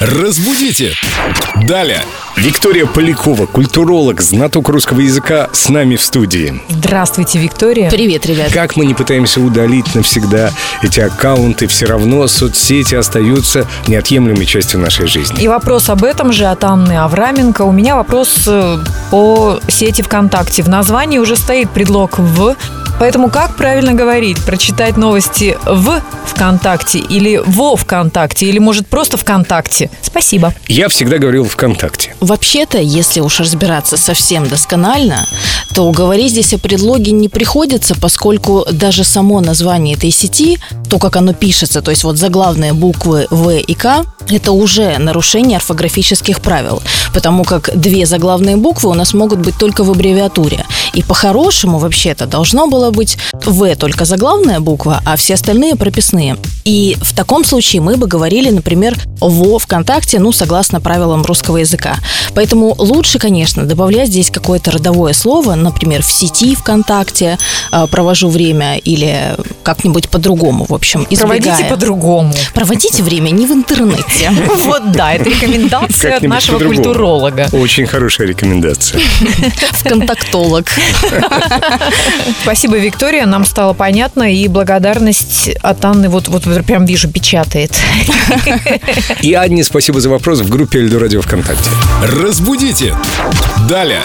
Разбудите! Далее! Виктория Полякова, культуролог, знаток русского языка, с нами в студии. Здравствуйте, Виктория. Привет, ребят. Как мы не пытаемся удалить навсегда эти аккаунты, все равно соцсети остаются неотъемлемой частью нашей жизни. И вопрос об этом же от Анны Авраменко. У меня вопрос э, по сети ВКонтакте. В названии уже стоит предлог «в», Поэтому как правильно говорить? Прочитать новости в ВКонтакте или во ВКонтакте? Или, может, просто ВКонтакте? Спасибо. Я всегда говорил ВКонтакте. Вообще-то, если уж разбираться совсем досконально, то говорить здесь о предлоге не приходится, поскольку даже само название этой сети, то, как оно пишется, то есть вот заглавные буквы В и К, это уже нарушение орфографических правил, потому как две заглавные буквы у нас могут быть только в аббревиатуре. И по-хорошему, вообще-то, должно было быть В только заглавная буква, а все остальные прописные. И в таком случае мы бы говорили, например, во ВКонтакте, ну, согласно правилам русского языка. Поэтому лучше, конечно, добавлять здесь какое-то родовое слово, например, в сети ВКонтакте э, провожу время или как-нибудь по-другому, в общем, избегая. Проводите по-другому. Проводите время не в интернете. Вот да, это рекомендация от нашего культуролога. Очень хорошая рекомендация. Вконтактолог. Спасибо, Виктория, нам стало понятно, и благодарность от Анны вот, вот прям вижу, печатает. И Анне спасибо за вопрос в группе Эльдо Радио ВКонтакте. Разбудите! Далее!